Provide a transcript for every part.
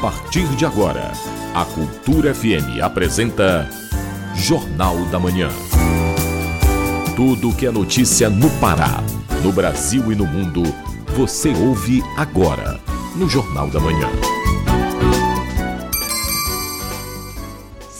partir de agora, a Cultura FM apresenta Jornal da Manhã. Tudo que é notícia no Pará, no Brasil e no mundo, você ouve agora no Jornal da Manhã.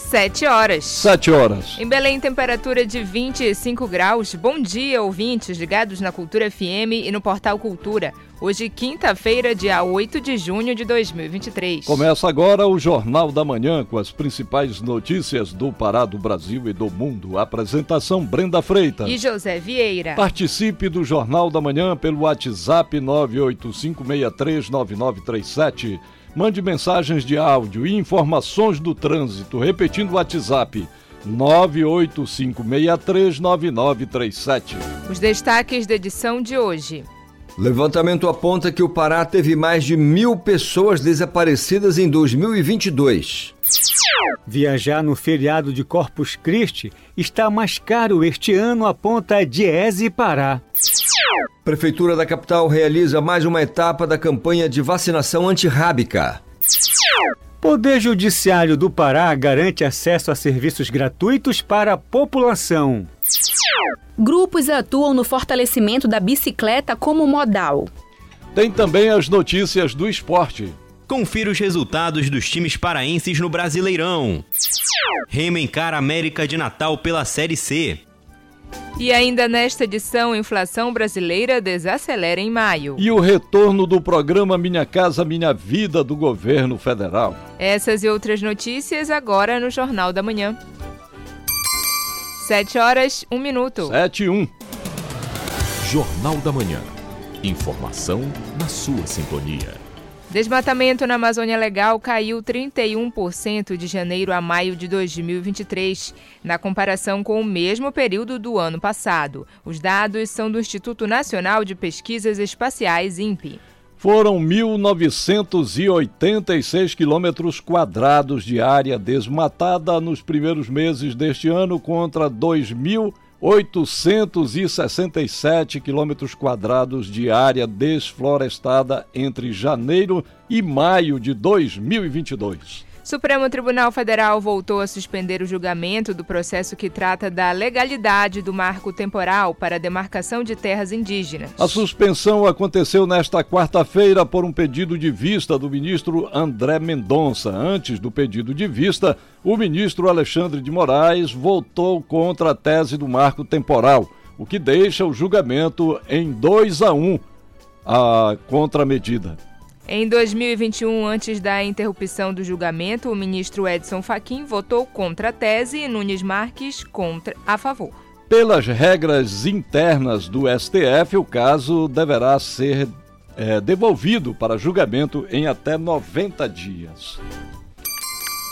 Sete horas. Sete horas. Em Belém, temperatura de 25 graus. Bom dia, ouvintes ligados na Cultura FM e no Portal Cultura. Hoje, quinta-feira, dia 8 de junho de 2023. Começa agora o Jornal da Manhã com as principais notícias do Pará, do Brasil e do mundo. Apresentação Brenda Freitas. E José Vieira. Participe do Jornal da Manhã pelo WhatsApp 985639937. Mande mensagens de áudio e informações do trânsito, repetindo o WhatsApp 985639937. Os destaques da edição de hoje. Levantamento aponta que o Pará teve mais de mil pessoas desaparecidas em 2022. Viajar no feriado de Corpus Christi está mais caro este ano, aponta a Diese Pará. Prefeitura da capital realiza mais uma etapa da campanha de vacinação antirrábica. Poder Judiciário do Pará garante acesso a serviços gratuitos para a população. Grupos atuam no fortalecimento da bicicleta como modal. Tem também as notícias do esporte. Confira os resultados dos times paraenses no Brasileirão. Remo encara América de Natal pela Série C. E ainda nesta edição, inflação brasileira desacelera em maio. E o retorno do programa Minha Casa Minha Vida do governo federal. Essas e outras notícias agora no Jornal da Manhã. 7 horas, 1 minuto. 7 e 1. Jornal da Manhã. Informação na sua sintonia. Desmatamento na Amazônia Legal caiu 31% de janeiro a maio de 2023, na comparação com o mesmo período do ano passado. Os dados são do Instituto Nacional de Pesquisas Espaciais, INPE. Foram 1.986 quilômetros quadrados de área desmatada nos primeiros meses deste ano contra 2.000 867 quilômetros quadrados de área desflorestada entre janeiro e maio de 2022. Supremo Tribunal Federal voltou a suspender o julgamento do processo que trata da legalidade do marco temporal para a demarcação de terras indígenas. A suspensão aconteceu nesta quarta-feira por um pedido de vista do ministro André Mendonça. Antes do pedido de vista, o ministro Alexandre de Moraes votou contra a tese do marco temporal, o que deixa o julgamento em 2 a 1 a contra a medida. Em 2021, antes da interrupção do julgamento, o ministro Edson Fachin votou contra a tese e Nunes Marques contra a favor. Pelas regras internas do STF, o caso deverá ser é, devolvido para julgamento em até 90 dias.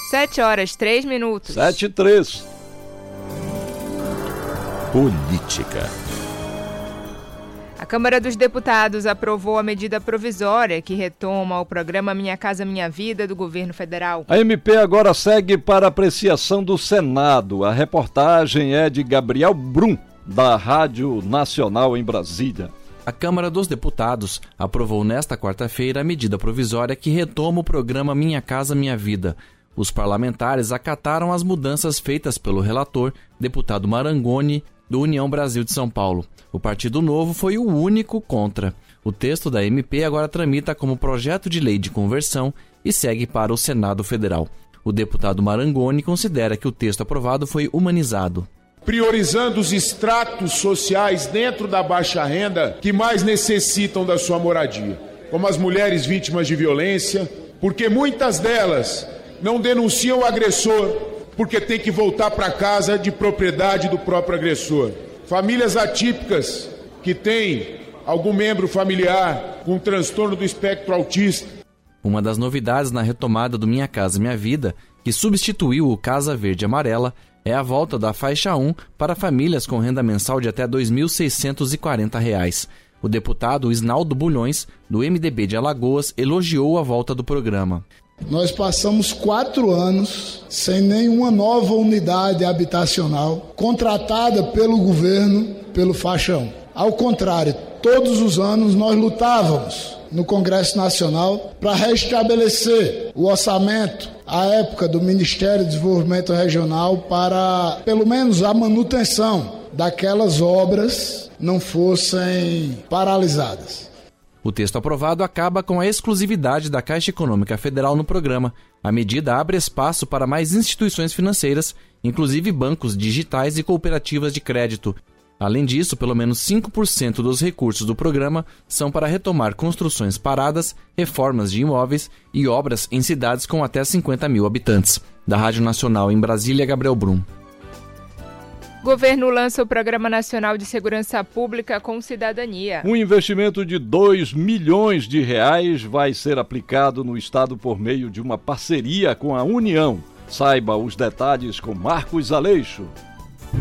7 horas, 3 minutos. 7 e 3. Política. A Câmara dos Deputados aprovou a medida provisória que retoma o programa Minha Casa Minha Vida do governo federal. A MP agora segue para apreciação do Senado. A reportagem é de Gabriel Brum, da Rádio Nacional em Brasília. A Câmara dos Deputados aprovou nesta quarta-feira a medida provisória que retoma o programa Minha Casa Minha Vida. Os parlamentares acataram as mudanças feitas pelo relator, deputado Marangoni, do União Brasil de São Paulo. O Partido Novo foi o único contra. O texto da MP agora tramita como projeto de lei de conversão e segue para o Senado Federal. O deputado Marangoni considera que o texto aprovado foi humanizado. Priorizando os estratos sociais dentro da baixa renda que mais necessitam da sua moradia, como as mulheres vítimas de violência, porque muitas delas não denunciam o agressor porque tem que voltar para casa de propriedade do próprio agressor. Famílias atípicas que têm algum membro familiar com transtorno do espectro autista. Uma das novidades na retomada do Minha Casa Minha Vida, que substituiu o Casa Verde Amarela, é a volta da faixa 1 para famílias com renda mensal de até R$ 2.640. O deputado Isnaldo Bulhões, do MDB de Alagoas, elogiou a volta do programa. Nós passamos quatro anos sem nenhuma nova unidade habitacional contratada pelo governo pelo faixão. Ao contrário, todos os anos nós lutávamos no Congresso Nacional para restabelecer o orçamento à época do Ministério do Desenvolvimento Regional para, pelo menos, a manutenção daquelas obras não fossem paralisadas. O texto aprovado acaba com a exclusividade da Caixa Econômica Federal no programa. A medida abre espaço para mais instituições financeiras, inclusive bancos digitais e cooperativas de crédito. Além disso, pelo menos 5% dos recursos do programa são para retomar construções paradas, reformas de imóveis e obras em cidades com até 50 mil habitantes. Da Rádio Nacional em Brasília, Gabriel Brum. Governo lança o Programa Nacional de Segurança Pública com Cidadania. Um investimento de 2 milhões de reais vai ser aplicado no Estado por meio de uma parceria com a União. Saiba os detalhes com Marcos Aleixo.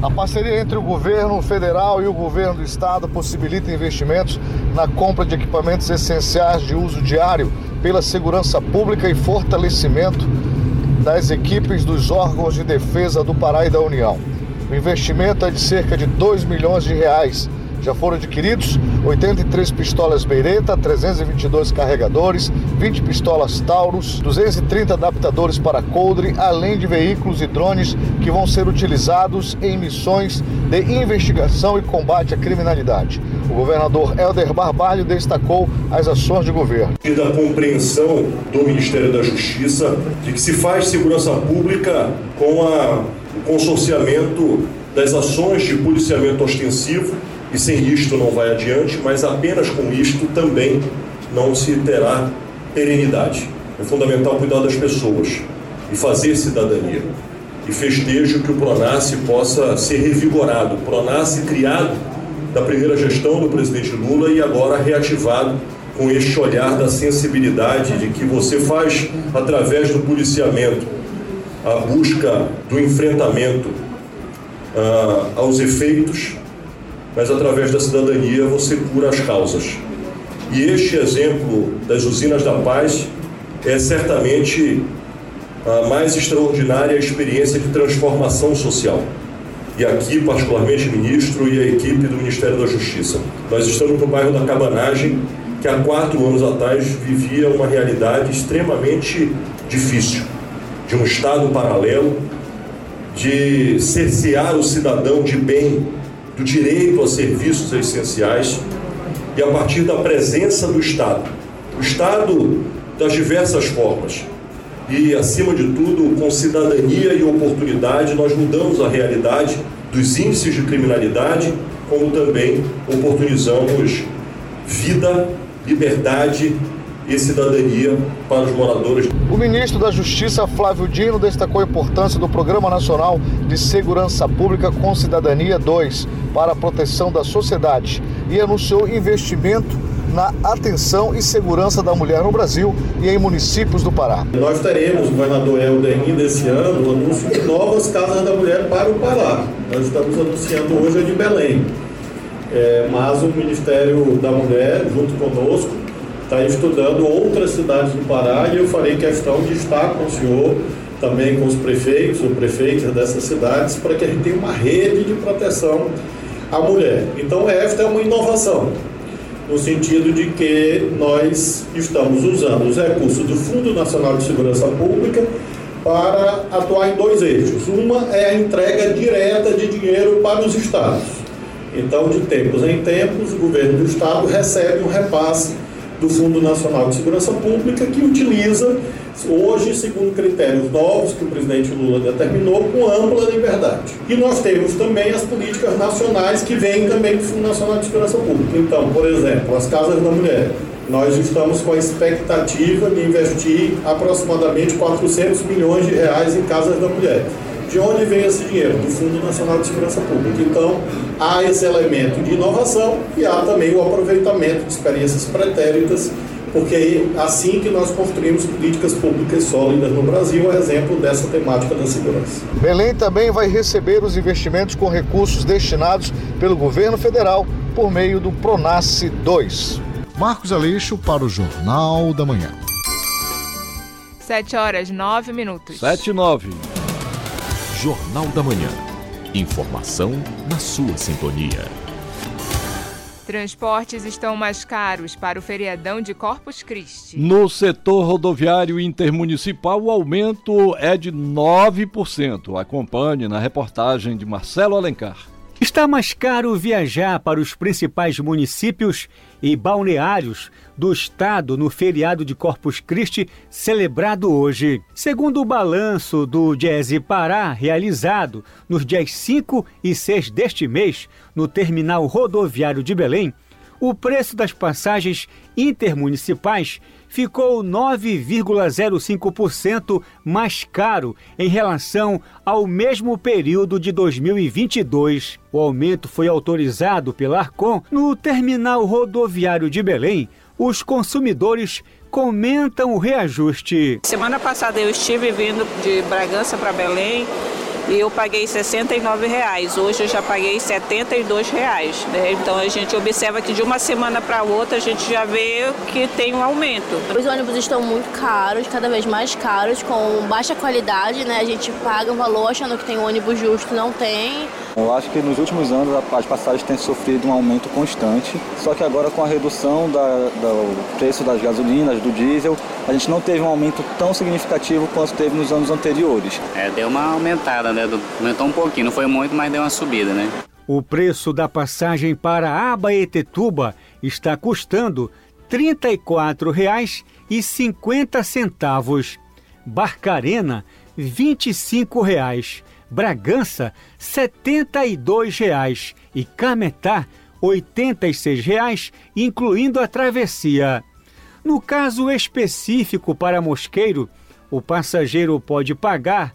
A parceria entre o governo federal e o governo do estado possibilita investimentos na compra de equipamentos essenciais de uso diário pela segurança pública e fortalecimento das equipes dos órgãos de defesa do Pará e da União. O investimento é de cerca de 2 milhões de reais. Já foram adquiridos 83 pistolas Beireta, 322 carregadores, 20 pistolas Taurus, 230 adaptadores para coldre, além de veículos e drones que vão ser utilizados em missões de investigação e combate à criminalidade. O governador Helder Barbalho destacou as ações de governo. E da compreensão do Ministério da Justiça de que se faz segurança pública com a o consorciamento das ações de policiamento ostensivo, e sem isto não vai adiante, mas apenas com isto também não se terá perenidade. É fundamental cuidar das pessoas e fazer cidadania. E festejo que o Pronace possa ser revigorado. O Pronace criado da primeira gestão do presidente Lula e agora reativado com este olhar da sensibilidade de que você faz através do policiamento a busca do enfrentamento uh, aos efeitos, mas através da cidadania você cura as causas. E este exemplo das usinas da paz é certamente a mais extraordinária experiência de transformação social. E aqui, particularmente, ministro e a equipe do Ministério da Justiça. Nós estamos no bairro da Cabanagem, que há quatro anos atrás vivia uma realidade extremamente difícil de um Estado paralelo, de cercear o cidadão de bem, do direito a serviços essenciais e a partir da presença do Estado. O Estado das diversas formas. E, acima de tudo, com cidadania e oportunidade, nós mudamos a realidade dos índices de criminalidade, como também oportunizamos vida, liberdade e cidadania para os moradores. O ministro da Justiça, Flávio Dino, destacou a importância do Programa Nacional de Segurança Pública com Cidadania 2 para a proteção da sociedade e anunciou investimento na atenção e segurança da mulher no Brasil e em municípios do Pará. Nós teremos, governador Helder, ainda esse ano, o anúncio de novas casas da mulher para o Pará. Nós estamos anunciando hoje a de Belém. É, mas o Ministério da Mulher, junto conosco, está estudando outras cidades do Pará e eu farei questão de estar com o senhor, também com os prefeitos ou prefeitas dessas cidades, para que a gente tenha uma rede de proteção à mulher. Então, esta é uma inovação, no sentido de que nós estamos usando os recursos do Fundo Nacional de Segurança Pública para atuar em dois eixos. Uma é a entrega direta de dinheiro para os estados. Então, de tempos em tempos, o governo do estado recebe um repasse do Fundo Nacional de Segurança Pública, que utiliza, hoje, segundo critérios novos que o presidente Lula determinou, com ampla liberdade. E nós temos também as políticas nacionais que vêm também do Fundo Nacional de Segurança Pública. Então, por exemplo, as casas da mulher. Nós estamos com a expectativa de investir aproximadamente 400 milhões de reais em casas da mulher. De onde vem esse dinheiro? Do Fundo Nacional de Segurança Pública. Então, há esse elemento de inovação e há também o aproveitamento de experiências pretéritas, porque é assim que nós construímos políticas públicas sólidas no Brasil, é exemplo dessa temática da segurança. Belém também vai receber os investimentos com recursos destinados pelo governo federal por meio do Pronace 2. Marcos Aleixo para o Jornal da Manhã. 7 horas 9 minutos. 7 e 9. Jornal da Manhã. Informação na sua sintonia. transportes estão mais caros para o feriadão de Corpus Christi. No setor rodoviário intermunicipal, o aumento é de 9%. Acompanhe na reportagem de Marcelo Alencar. Está mais caro viajar para os principais municípios e balneários do estado no feriado de Corpus Christi celebrado hoje. Segundo o balanço do Diese Pará, realizado nos dias 5 e 6 deste mês no terminal rodoviário de Belém, o preço das passagens intermunicipais ficou 9,05% mais caro em relação ao mesmo período de 2022. O aumento foi autorizado pela Arcon no terminal rodoviário de Belém. Os consumidores comentam o reajuste. Semana passada eu estive vindo de Bragança para Belém e eu paguei 69 reais. Hoje eu já paguei 72 reais. Né? Então a gente observa que de uma semana para outra a gente já vê que tem um aumento. Os ônibus estão muito caros, cada vez mais caros, com baixa qualidade, né? A gente paga um valor achando que tem um ônibus justo, não tem. Eu acho que nos últimos anos as passagens têm sofrido um aumento constante, só que agora com a redução da, do preço das gasolinas, do diesel, a gente não teve um aumento tão significativo quanto teve nos anos anteriores. É, deu uma aumentada, né? Aumentou um pouquinho, não foi muito, mas deu uma subida, né? O preço da passagem para Abaetetuba está custando R$ 34,50. Barcarena, R$ 25,00. Bragança, R$ 72,00 e Cametá, R$ 86,00, incluindo a travessia. No caso específico para Mosqueiro, o passageiro pode pagar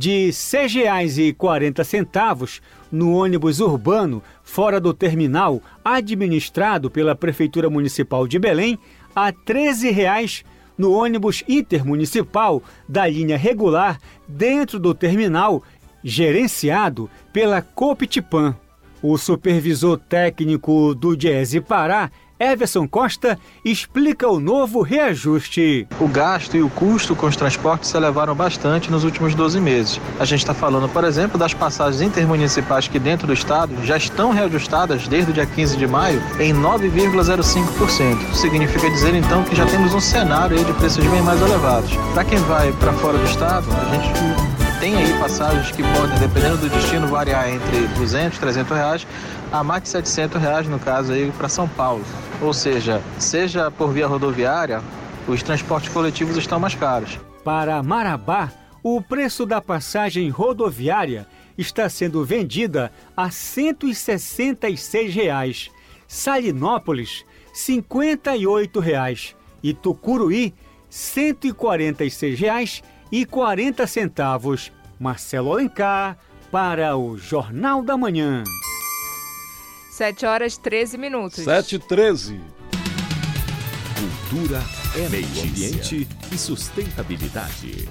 de R$ 6,40 no ônibus urbano fora do terminal administrado pela Prefeitura Municipal de Belém a R$ 13,00 no ônibus intermunicipal da linha regular dentro do terminal gerenciado pela Coptipan. O supervisor técnico do Diese Pará, Everson Costa, explica o novo reajuste. O gasto e o custo com os transportes se elevaram bastante nos últimos 12 meses. A gente está falando, por exemplo, das passagens intermunicipais que dentro do estado já estão reajustadas desde o dia 15 de maio em 9,05%. Significa dizer então que já temos um cenário de preços bem mais elevados. Para quem vai para fora do estado, a gente tem aí passagens que podem, dependendo do destino, variar entre 200 e 300 reais a mais de 700 reais, no caso aí, para São Paulo. Ou seja, seja por via rodoviária, os transportes coletivos estão mais caros. Para Marabá, o preço da passagem rodoviária está sendo vendida a 166 reais. Salinópolis, 58 reais. E Tucuruí, R$ 146. Reais e 40 centavos. Marcelo Alencar para o Jornal da Manhã. 7 horas 13 minutos. 7 e 13. Cultura é meio ambiente e sustentabilidade.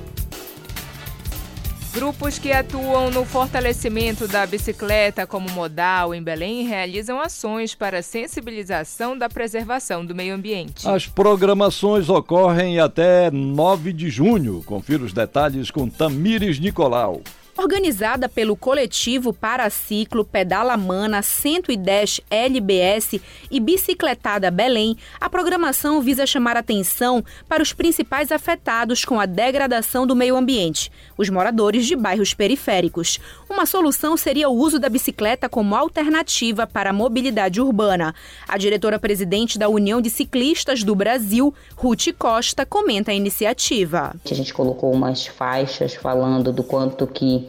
Grupos que atuam no fortalecimento da bicicleta como modal em Belém realizam ações para sensibilização da preservação do meio ambiente. As programações ocorrem até 9 de junho. Confira os detalhes com Tamires Nicolau. Organizada pelo coletivo Paraciclo Pedala Mana 110 LBS e Bicicletada Belém, a programação visa chamar atenção para os principais afetados com a degradação do meio ambiente, os moradores de bairros periféricos. Uma solução seria o uso da bicicleta como alternativa para a mobilidade urbana. A diretora-presidente da União de Ciclistas do Brasil, Ruth Costa, comenta a iniciativa. A gente colocou umas faixas falando do quanto que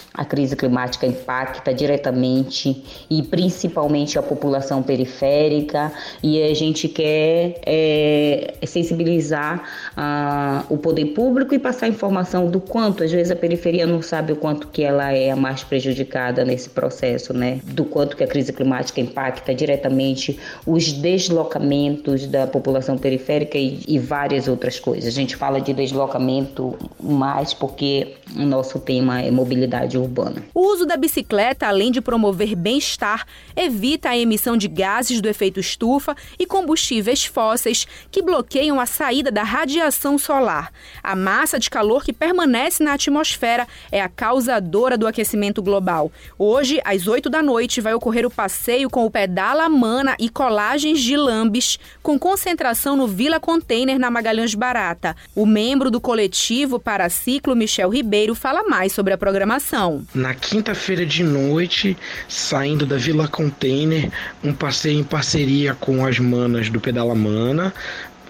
a crise climática impacta diretamente e principalmente a população periférica e a gente quer é, sensibilizar ah, o poder público e passar informação do quanto às vezes a periferia não sabe o quanto que ela é a mais prejudicada nesse processo, né? Do quanto que a crise climática impacta diretamente os deslocamentos da população periférica e, e várias outras coisas. A gente fala de deslocamento mais porque o nosso tema é mobilidade urbana. O uso da bicicleta, além de promover bem-estar, evita a emissão de gases do efeito estufa e combustíveis fósseis que bloqueiam a saída da radiação solar. A massa de calor que permanece na atmosfera é a causadora do aquecimento global. Hoje, às 8 da noite, vai ocorrer o passeio com o Pedala Mana e colagens de lambes, com concentração no Vila Container na Magalhães Barata. O membro do coletivo Paraciclo, Michel Ribeiro, fala mais sobre a programação. Na quinta-feira de noite, saindo da Vila Container, um passeio em parceria com as manas do Pedala Mana,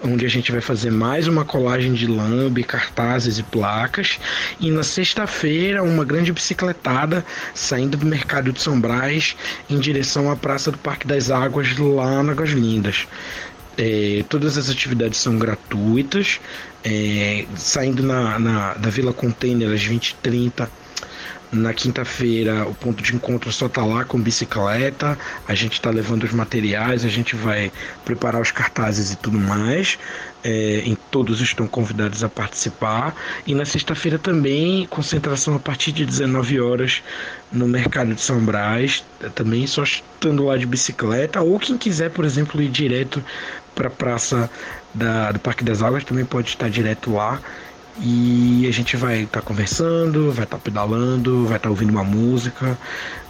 onde a gente vai fazer mais uma colagem de lambe, cartazes e placas. E na sexta-feira, uma grande bicicletada saindo do mercado de São Brás em direção à Praça do Parque das Águas, lá na Águas Lindas. É, todas as atividades são gratuitas, é, saindo na, na, da Vila Container às 20h30 na quinta-feira, o ponto de encontro só tá lá com bicicleta. A gente está levando os materiais, a gente vai preparar os cartazes e tudo mais. É, em, todos estão convidados a participar. E na sexta-feira também, concentração a partir de 19 horas no mercado de São Brás. Também só estando lá de bicicleta. Ou quem quiser, por exemplo, ir direto para a praça da, do Parque das Águas também pode estar direto lá e a gente vai estar tá conversando, vai estar tá pedalando, vai estar tá ouvindo uma música,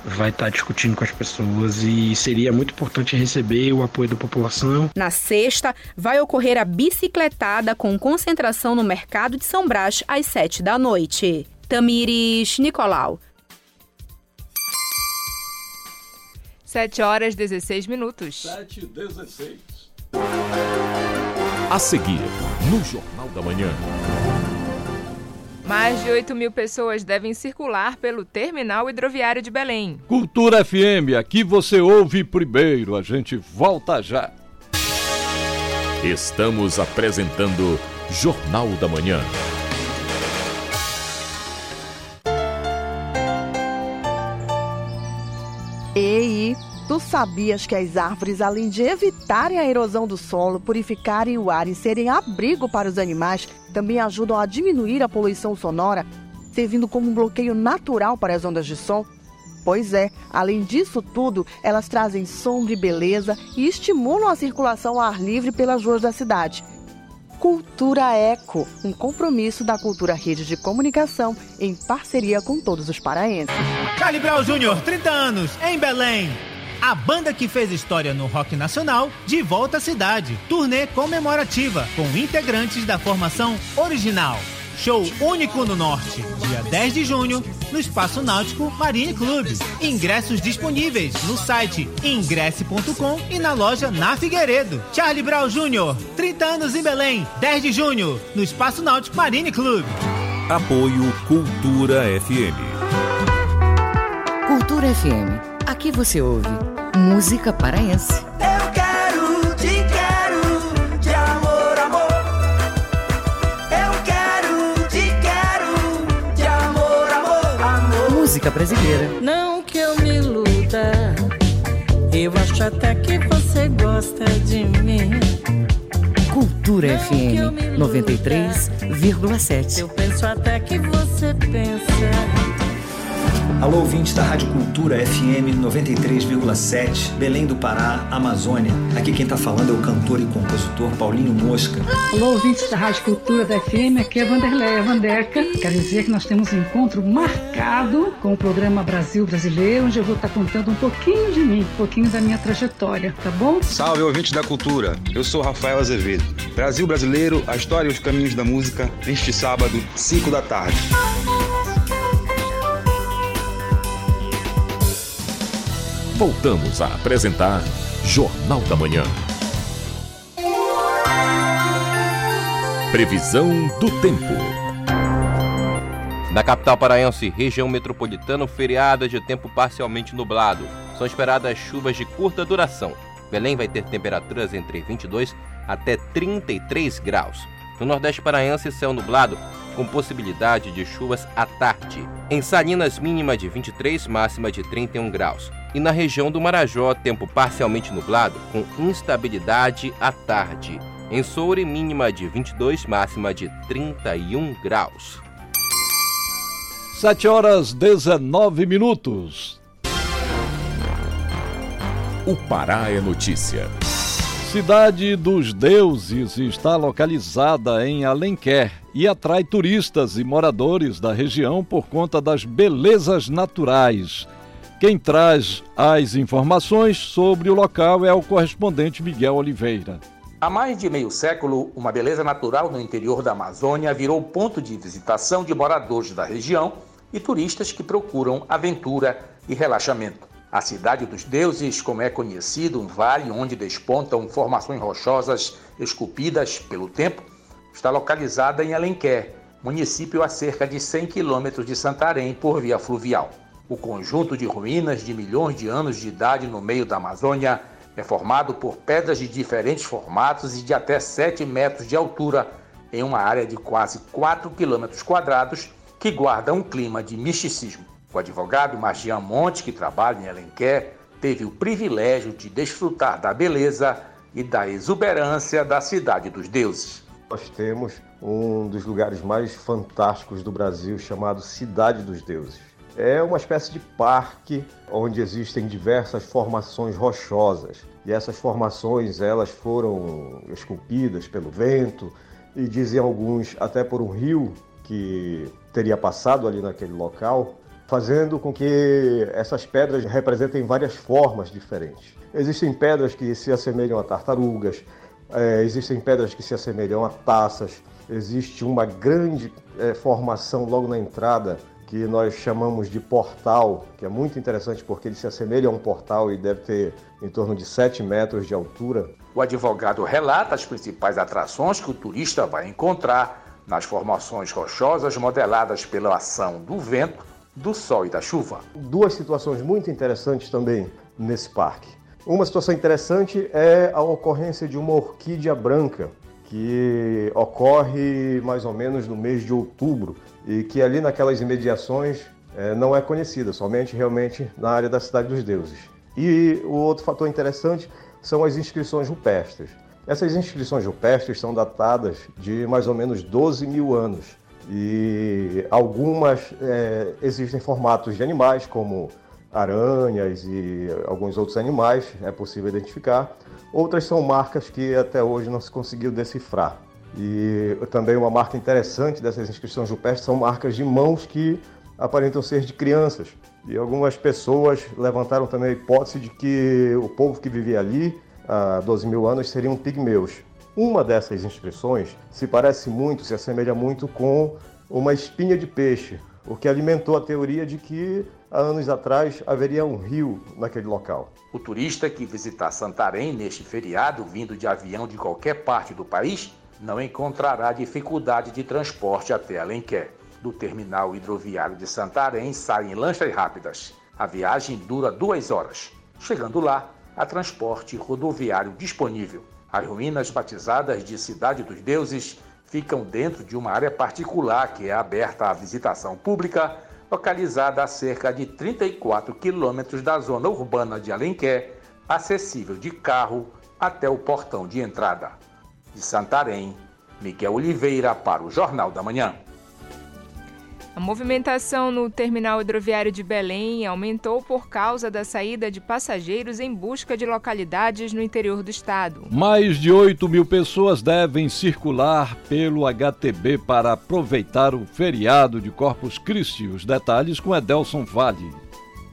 vai estar tá discutindo com as pessoas e seria muito importante receber o apoio da população. Na sexta, vai ocorrer a bicicletada com concentração no mercado de São Brás às sete da noite. Tamires Nicolau. 7 horas 16 minutos. 7 e 16. A seguir, no Jornal da Manhã. Mais de 8 mil pessoas devem circular pelo terminal hidroviário de Belém. Cultura FM, aqui você ouve primeiro. A gente volta já. Estamos apresentando Jornal da Manhã. Ei, tu sabias que as árvores, além de evitarem a erosão do solo, purificarem o ar e serem abrigo para os animais, também ajudam a diminuir a poluição sonora, servindo como um bloqueio natural para as ondas de som? Pois é, além disso tudo, elas trazem sombra e beleza e estimulam a circulação ao ar livre pelas ruas da cidade. Cultura Eco, um compromisso da Cultura Rede de Comunicação em parceria com todos os paraenses. Brown Jr., 30 anos, em Belém. A banda que fez história no rock nacional de volta à cidade. Turnê comemorativa com integrantes da formação original. Show único no Norte, dia 10 de junho, no Espaço Náutico Marine Club. Ingressos disponíveis no site ingresse.com e na loja na Figueiredo. Charlie Brown Jr., 30 anos em Belém, 10 de junho, no Espaço Náutico Marine Club. Apoio Cultura FM. Cultura FM. Aqui você ouve música paraense. Eu quero, te quero, de amor, amor. Eu quero, te quero, de amor, amor, amor. Música brasileira. Não que eu me iluda, eu acho até que você gosta de mim. Cultura FM 93,7. Eu penso até que você pensa. Alô, ouvintes da Rádio Cultura FM 93,7, Belém do Pará, Amazônia. Aqui quem está falando é o cantor e compositor Paulinho Mosca. Alô, ouvintes da Rádio Cultura da FM, aqui é Vanderleia Vandeca. Quero dizer que nós temos um encontro marcado com o programa Brasil Brasileiro, onde eu vou estar contando um pouquinho de mim, um pouquinho da minha trajetória, tá bom? Salve, ouvintes da cultura. Eu sou Rafael Azevedo. Brasil Brasileiro, a história e os caminhos da música, neste sábado, 5 da tarde. Voltamos a apresentar Jornal da Manhã. Previsão do tempo. Na capital paraense, região metropolitana, feriado de tempo parcialmente nublado. São esperadas chuvas de curta duração. Belém vai ter temperaturas entre 22 até 33 graus. No Nordeste paraense, céu nublado, com possibilidade de chuvas à tarde. Em Salinas, mínima de 23, máxima de 31 graus e na região do Marajó, tempo parcialmente nublado, com instabilidade à tarde. Em Soure, mínima de 22, máxima de 31 graus. 7 horas 19 minutos. O Pará é notícia. Cidade dos Deuses está localizada em Alenquer e atrai turistas e moradores da região por conta das belezas naturais. Quem traz as informações sobre o local é o correspondente Miguel Oliveira. Há mais de meio século, uma beleza natural no interior da Amazônia virou ponto de visitação de moradores da região e turistas que procuram aventura e relaxamento. A Cidade dos Deuses, como é conhecido, um vale onde despontam formações rochosas esculpidas pelo tempo, está localizada em Alenquer, município a cerca de 100 quilômetros de Santarém por via fluvial. O conjunto de ruínas de milhões de anos de idade no meio da Amazônia é formado por pedras de diferentes formatos e de até 7 metros de altura, em uma área de quase 4 quilômetros quadrados, que guarda um clima de misticismo. O advogado Magian Monte, que trabalha em Alenquer, teve o privilégio de desfrutar da beleza e da exuberância da Cidade dos Deuses. Nós temos um dos lugares mais fantásticos do Brasil chamado Cidade dos Deuses. É uma espécie de parque onde existem diversas formações rochosas. E essas formações elas foram esculpidas pelo vento e dizem alguns até por um rio que teria passado ali naquele local fazendo com que essas pedras representem várias formas diferentes. Existem pedras que se assemelham a tartarugas, é, existem pedras que se assemelham a taças, existe uma grande é, formação logo na entrada que nós chamamos de portal, que é muito interessante porque ele se assemelha a um portal e deve ter em torno de 7 metros de altura. O advogado relata as principais atrações que o turista vai encontrar nas formações rochosas modeladas pela ação do vento do sol e da chuva. Duas situações muito interessantes também nesse parque. Uma situação interessante é a ocorrência de uma orquídea branca, que ocorre mais ou menos no mês de outubro e que ali naquelas imediações é, não é conhecida, somente realmente na área da Cidade dos Deuses. E o outro fator interessante são as inscrições rupestres. Essas inscrições rupestres são datadas de mais ou menos 12 mil anos e algumas é, existem formatos de animais, como aranhas e alguns outros animais, é possível identificar. Outras são marcas que até hoje não se conseguiu decifrar. E também uma marca interessante dessas inscrições rupestres são marcas de mãos que aparentam ser de crianças. E algumas pessoas levantaram também a hipótese de que o povo que vivia ali há 12 mil anos seriam pigmeus. Uma dessas inscrições se parece muito, se assemelha muito com uma espinha de peixe, o que alimentou a teoria de que há anos atrás haveria um rio naquele local. O turista que visitar Santarém neste feriado, vindo de avião de qualquer parte do país, não encontrará dificuldade de transporte até Alenquer. Do terminal hidroviário de Santarém saem lanchas rápidas. A viagem dura duas horas. Chegando lá, há transporte rodoviário disponível. As ruínas batizadas de Cidade dos Deuses ficam dentro de uma área particular que é aberta à visitação pública, localizada a cerca de 34 quilômetros da zona urbana de Alenquer, acessível de carro até o portão de entrada. De Santarém, Miguel Oliveira para o Jornal da Manhã. A movimentação no terminal hidroviário de Belém aumentou por causa da saída de passageiros em busca de localidades no interior do estado. Mais de 8 mil pessoas devem circular pelo HTB para aproveitar o feriado de Corpus Christi. Os detalhes com Edelson Vale.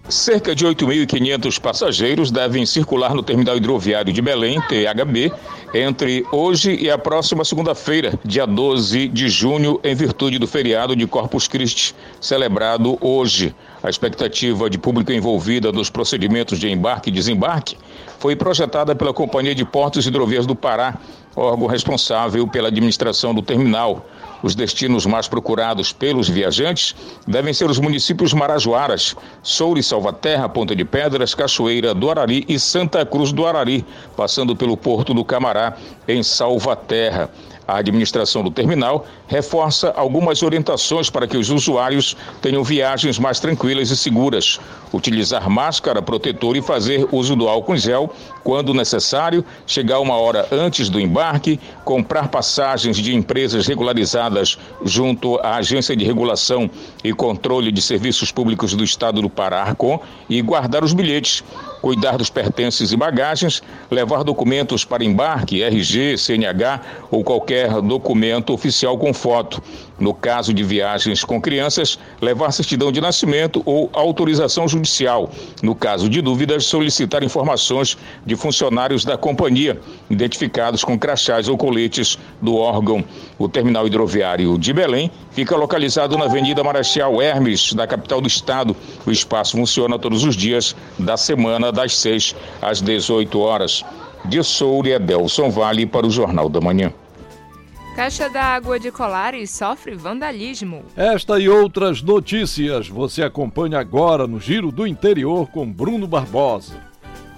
Cerca de 8.500 passageiros devem circular no terminal hidroviário de Belém, THB, entre hoje e a próxima segunda-feira, dia 12 de junho, em virtude do feriado de Corpus Christi, celebrado hoje. A expectativa de público envolvida nos procedimentos de embarque e desembarque foi projetada pela Companhia de Portos e Hidrovias do Pará, órgão responsável pela administração do terminal. Os destinos mais procurados pelos viajantes devem ser os municípios Marajoaras, Soure, Salvaterra, Ponta de Pedras, Cachoeira do Arari e Santa Cruz do Arari, passando pelo Porto do Camará, em Salvaterra. A administração do terminal reforça algumas orientações para que os usuários tenham viagens mais tranquilas e seguras. Utilizar máscara, protetor e fazer uso do álcool em gel quando necessário, chegar uma hora antes do embarque, comprar passagens de empresas regularizadas junto à Agência de Regulação e Controle de Serviços Públicos do Estado do Pará, Arcom, e guardar os bilhetes cuidar dos pertences e bagagens, levar documentos para embarque, RG, CNH ou qualquer documento oficial com foto. No caso de viagens com crianças, levar certidão de nascimento ou autorização judicial. No caso de dúvidas, solicitar informações de funcionários da companhia, identificados com crachás ou coletes do órgão. O terminal hidroviário de Belém fica localizado na Avenida Marechal Hermes, da capital do estado. O espaço funciona todos os dias da semana, das 6 às 18 horas. De Soura, Delson Vale para o Jornal da Manhã. Caixa d'água de Colares sofre vandalismo. Esta e outras notícias você acompanha agora no Giro do Interior com Bruno Barbosa.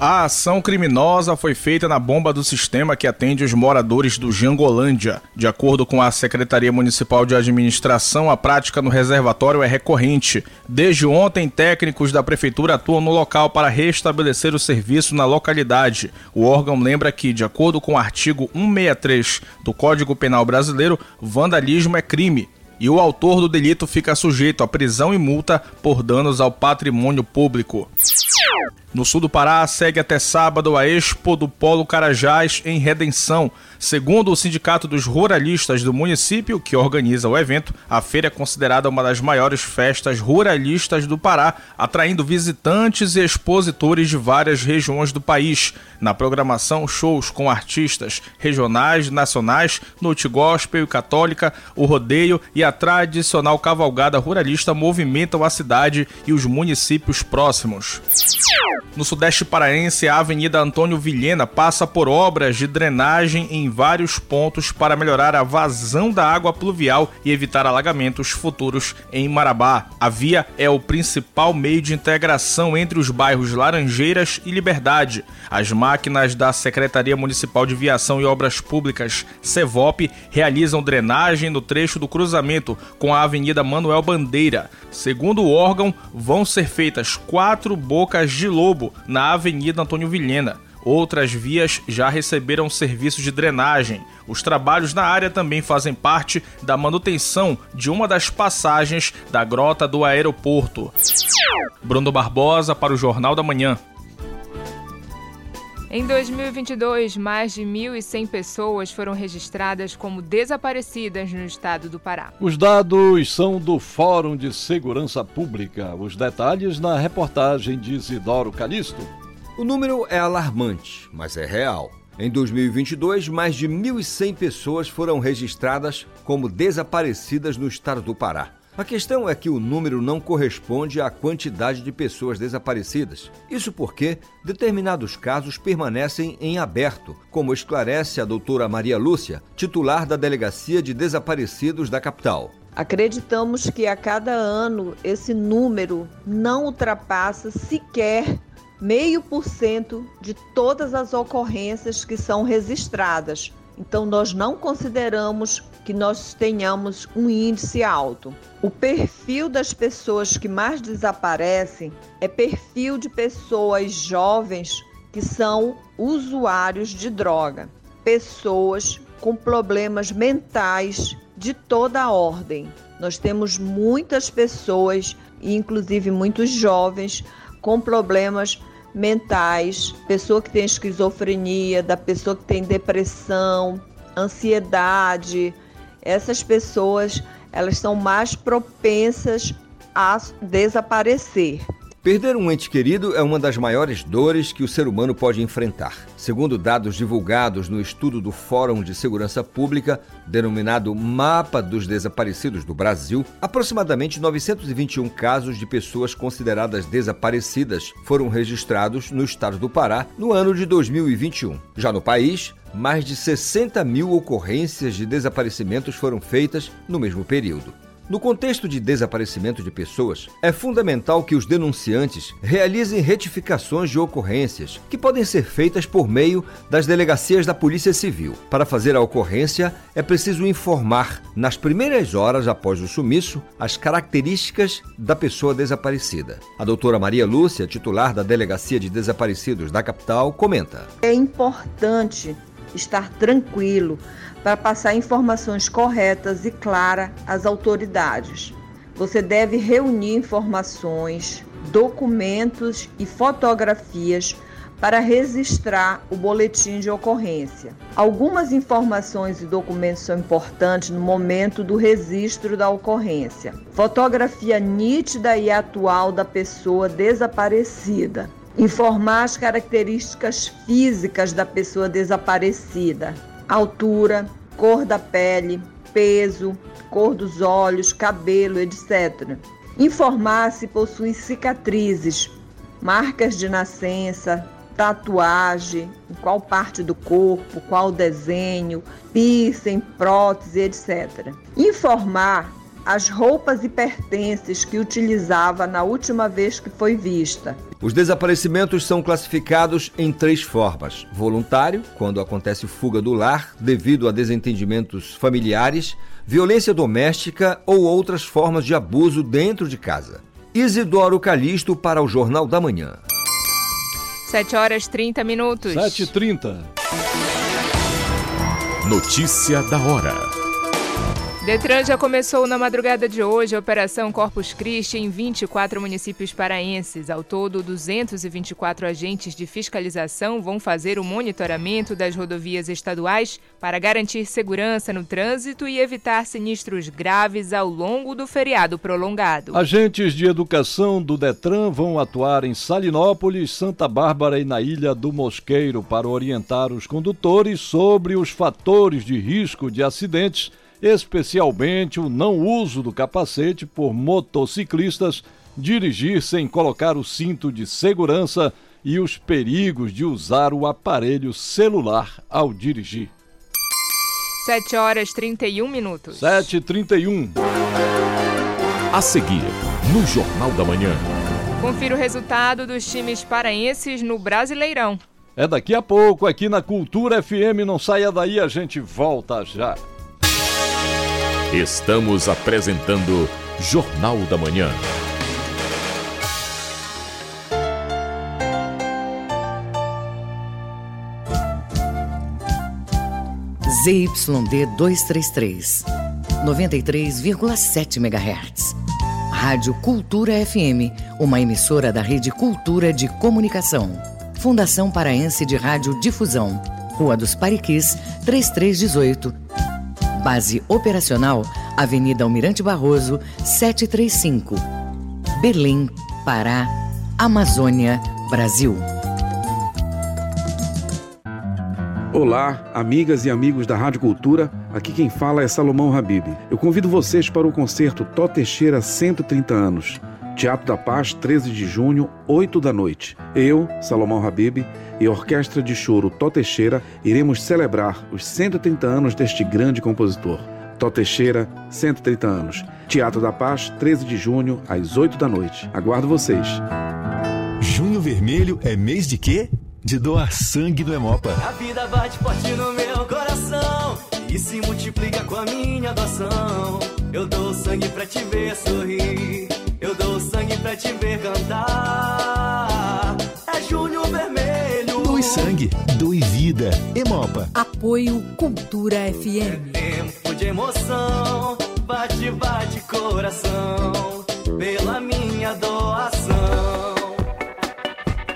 A ação criminosa foi feita na bomba do sistema que atende os moradores do Jangolândia. De acordo com a Secretaria Municipal de Administração, a prática no reservatório é recorrente. Desde ontem, técnicos da prefeitura atuam no local para restabelecer o serviço na localidade. O órgão lembra que, de acordo com o artigo 163 do Código Penal Brasileiro, vandalismo é crime e o autor do delito fica sujeito a prisão e multa por danos ao patrimônio público. No sul do Pará, segue até sábado a Expo do Polo Carajás em Redenção. Segundo o Sindicato dos Ruralistas do município, que organiza o evento, a feira é considerada uma das maiores festas ruralistas do Pará, atraindo visitantes e expositores de várias regiões do país. Na programação, shows com artistas regionais, nacionais, noite gospel e católica, o rodeio e a tradicional cavalgada ruralista movimentam a cidade e os municípios próximos. No sudeste paraense, a Avenida Antônio Vilhena passa por obras de drenagem em vários pontos para melhorar a vazão da água pluvial e evitar alagamentos futuros em Marabá. A via é o principal meio de integração entre os bairros Laranjeiras e Liberdade. As máquinas da Secretaria Municipal de Viação e Obras Públicas, CEVOP, realizam drenagem no trecho do cruzamento com a Avenida Manuel Bandeira. Segundo o órgão, vão ser feitas quatro bocas de lobo na Avenida Antônio Vilhena. Outras vias já receberam serviços de drenagem. Os trabalhos na área também fazem parte da manutenção de uma das passagens da grota do aeroporto. Bruno Barbosa para o Jornal da Manhã. Em 2022, mais de 1.100 pessoas foram registradas como desaparecidas no estado do Pará. Os dados são do Fórum de Segurança Pública. Os detalhes na reportagem de Isidoro Calixto. O número é alarmante, mas é real. Em 2022, mais de 1.100 pessoas foram registradas como desaparecidas no estado do Pará. A questão é que o número não corresponde à quantidade de pessoas desaparecidas. Isso porque determinados casos permanecem em aberto, como esclarece a doutora Maria Lúcia, titular da Delegacia de Desaparecidos da capital. Acreditamos que a cada ano esse número não ultrapassa sequer meio por cento de todas as ocorrências que são registradas. Então, nós não consideramos que nós tenhamos um índice alto. O perfil das pessoas que mais desaparecem é perfil de pessoas jovens que são usuários de droga, pessoas com problemas mentais de toda a ordem. Nós temos muitas pessoas, inclusive muitos jovens, com problemas mentais, pessoa que tem esquizofrenia, da pessoa que tem depressão, ansiedade. Essas pessoas, elas são mais propensas a desaparecer. Perder um ente querido é uma das maiores dores que o ser humano pode enfrentar. Segundo dados divulgados no estudo do Fórum de Segurança Pública, denominado Mapa dos Desaparecidos do Brasil, aproximadamente 921 casos de pessoas consideradas desaparecidas foram registrados no estado do Pará no ano de 2021. Já no país, mais de 60 mil ocorrências de desaparecimentos foram feitas no mesmo período. No contexto de desaparecimento de pessoas, é fundamental que os denunciantes realizem retificações de ocorrências, que podem ser feitas por meio das delegacias da Polícia Civil. Para fazer a ocorrência, é preciso informar, nas primeiras horas após o sumiço, as características da pessoa desaparecida. A doutora Maria Lúcia, titular da Delegacia de Desaparecidos da capital, comenta. É importante estar tranquilo para passar informações corretas e claras às autoridades. Você deve reunir informações, documentos e fotografias para registrar o boletim de ocorrência. Algumas informações e documentos são importantes no momento do registro da ocorrência. Fotografia nítida e atual da pessoa desaparecida. Informar as características físicas da pessoa desaparecida, altura, cor da pele, peso, cor dos olhos, cabelo, etc. Informar se possui cicatrizes, marcas de nascença, tatuagem, em qual parte do corpo, qual desenho, piercing, prótese, etc. Informar as roupas e pertences que utilizava na última vez que foi vista. Os desaparecimentos são classificados em três formas: voluntário, quando acontece fuga do lar devido a desentendimentos familiares, violência doméstica ou outras formas de abuso dentro de casa. Isidoro Calixto para o Jornal da Manhã. 7 horas 30 minutos. 7h30. Notícia da hora. Detran já começou na madrugada de hoje a Operação Corpus Christi em 24 municípios paraenses. Ao todo, 224 agentes de fiscalização vão fazer o monitoramento das rodovias estaduais para garantir segurança no trânsito e evitar sinistros graves ao longo do feriado prolongado. Agentes de educação do Detran vão atuar em Salinópolis, Santa Bárbara e na Ilha do Mosqueiro para orientar os condutores sobre os fatores de risco de acidentes especialmente o não uso do capacete por motociclistas, dirigir sem colocar o cinto de segurança e os perigos de usar o aparelho celular ao dirigir. 7 horas 31 minutos. 7h31. A seguir, no Jornal da Manhã. Confira o resultado dos times paraenses no Brasileirão. É daqui a pouco, aqui na Cultura FM. Não saia daí, a gente volta já. Estamos apresentando Jornal da Manhã. ZYD 233, 93,7 MHz. Rádio Cultura FM, uma emissora da Rede Cultura de Comunicação. Fundação Paraense de Rádio Difusão. Rua dos Pariquis, 3318. Base operacional, Avenida Almirante Barroso, 735. Belém, Pará, Amazônia, Brasil. Olá, amigas e amigos da Rádio Cultura. Aqui quem fala é Salomão Habib. Eu convido vocês para o concerto Tó Teixeira 130 anos. Teatro da Paz, 13 de junho, 8 da noite. Eu, Salomão Habib, e a Orquestra de Choro Tó Teixeira iremos celebrar os 130 anos deste grande compositor. Tó Teixeira, 130 anos. Teatro da Paz, 13 de junho, às 8 da noite. Aguardo vocês. Junho Vermelho é mês de quê? De doar sangue do Hemopa. A vida bate forte no meu coração e se multiplica com a minha doação. Eu dou sangue pra te ver sorrir. Eu dou sangue pra te ver cantar. É junho vermelho. Doe sangue, doe vida. Hemopa. Apoio Cultura FM. Tempo de emoção. Bate, bate coração. Pela minha doação.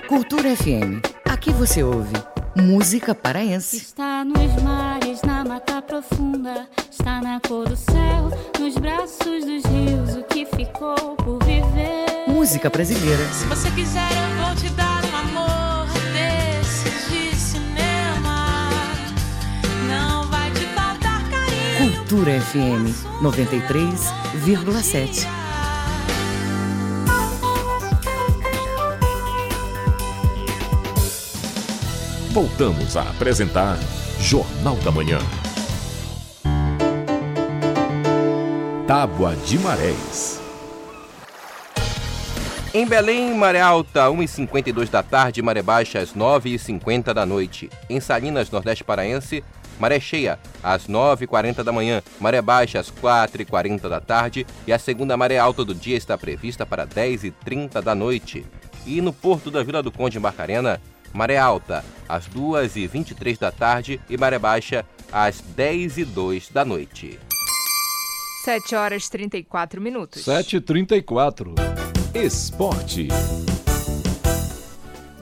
Cultura FM. Aqui você ouve música paraense. Está nos mares, na mata profunda. Está na cor do céu, nos braços dos rios. O que ficou por viver? Música brasileira. Se você quiser, eu vou te dar um amor desses de cinema. Não vai te faltar carinho. Cultura FM 93,7. Voltamos a apresentar Jornal da Manhã. Tábua de Marés. Em Belém, maré alta, 1h52 da tarde, maré baixa, às 9h50 da noite. Em Salinas, Nordeste Paraense, maré cheia, às 9h40 da manhã, maré baixa, às 4h40 da tarde e a segunda maré alta do dia está prevista para 10h30 da noite. E no Porto da Vila do Conde, em Barcarena, maré alta, às 2h23 da tarde e maré baixa, às 10h02 da noite. 7 horas 34 minutos. 7h34. Esporte.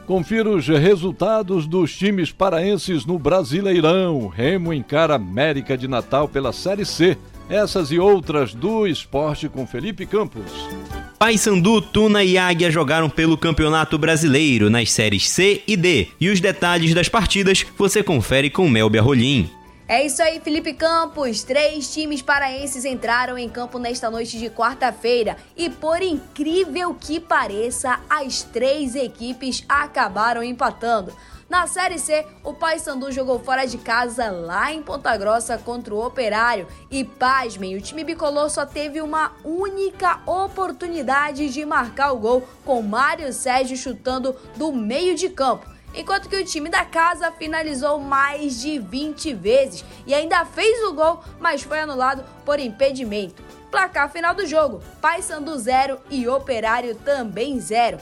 Confira os resultados dos times paraenses no Brasileirão. Remo encara América de Natal pela Série C. Essas e outras do esporte com Felipe Campos. Paysandu, Tuna e Águia jogaram pelo Campeonato Brasileiro nas séries C e D. E os detalhes das partidas você confere com Melbia Rolim. É isso aí, Felipe Campos. Três times paraenses entraram em campo nesta noite de quarta-feira e, por incrível que pareça, as três equipes acabaram empatando. Na Série C, o Paysandu jogou fora de casa lá em Ponta Grossa contra o Operário e, pasmem, o time bicolor só teve uma única oportunidade de marcar o gol com Mário Sérgio chutando do meio de campo enquanto que o time da casa finalizou mais de 20 vezes e ainda fez o gol, mas foi anulado por impedimento. Placar final do jogo: Paysandu 0 e Operário também 0.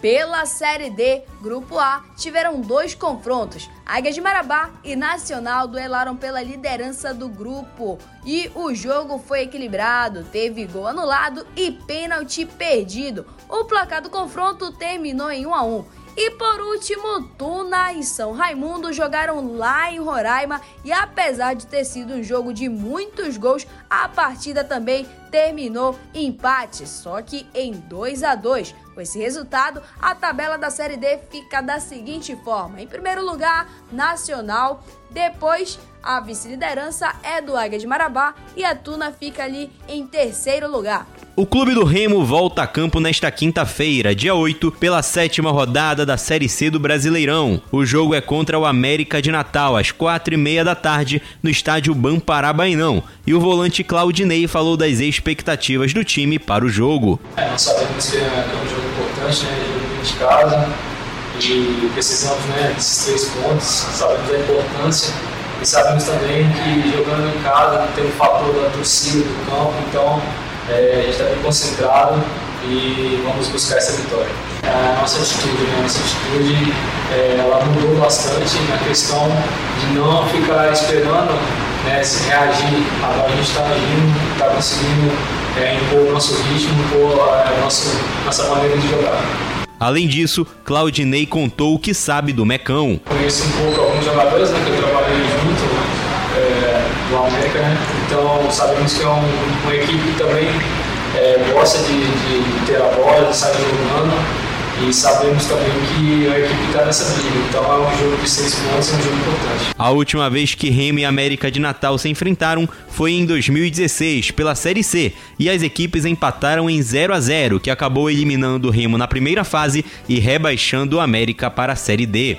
Pela Série D, Grupo A, tiveram dois confrontos. Águia de Marabá e Nacional duelaram pela liderança do grupo. E o jogo foi equilibrado, teve gol anulado e pênalti perdido. O placar do confronto terminou em 1 a 1. E por último, Tuna e São Raimundo jogaram lá em Roraima e apesar de ter sido um jogo de muitos gols, a partida também terminou em empate, só que em 2 a 2. Com esse resultado, a tabela da Série D fica da seguinte forma: em primeiro lugar, Nacional, depois a vice-liderança é do Águia de Marabá e a Tuna fica ali em terceiro lugar. O Clube do Remo volta a campo nesta quinta-feira, dia 8, pela sétima rodada da Série C do Brasileirão. O jogo é contra o América de Natal, às quatro e meia da tarde, no estádio Bamparabainão. E o volante Claudinei falou das expectativas do time para o jogo. É, nós sabemos que é um jogo né? Jogo de casa. E precisamos né, desses três pontos, sabemos da importância. E sabemos também que jogando em casa tem o fator da torcida do campo, então é, a gente está bem concentrado e vamos buscar essa vitória. A nossa atitude, né? a nossa atitude é, ela mudou bastante na questão de não ficar esperando né, se reagir. Agora a gente está agindo, está conseguindo é, impor o nosso ritmo, impor a nossa, nossa maneira de jogar. Além disso, Claudinei contou o que sabe do Mecão. Conheço um pouco alguns jogadores né, que eu trabalhei junto é, do América, né? então sabemos que é um, uma equipe que também é, gosta de, de, de, ter a bola, sair jogando e sabemos também que a equipe está nessa briga, então é um jogo de seis pontos, é um jogo importante. A última vez que Remo e América de Natal se enfrentaram foi em 2016, pela Série C, e as equipes empataram em 0 a 0 que acabou eliminando o Remo na primeira fase e rebaixando o América para a Série D.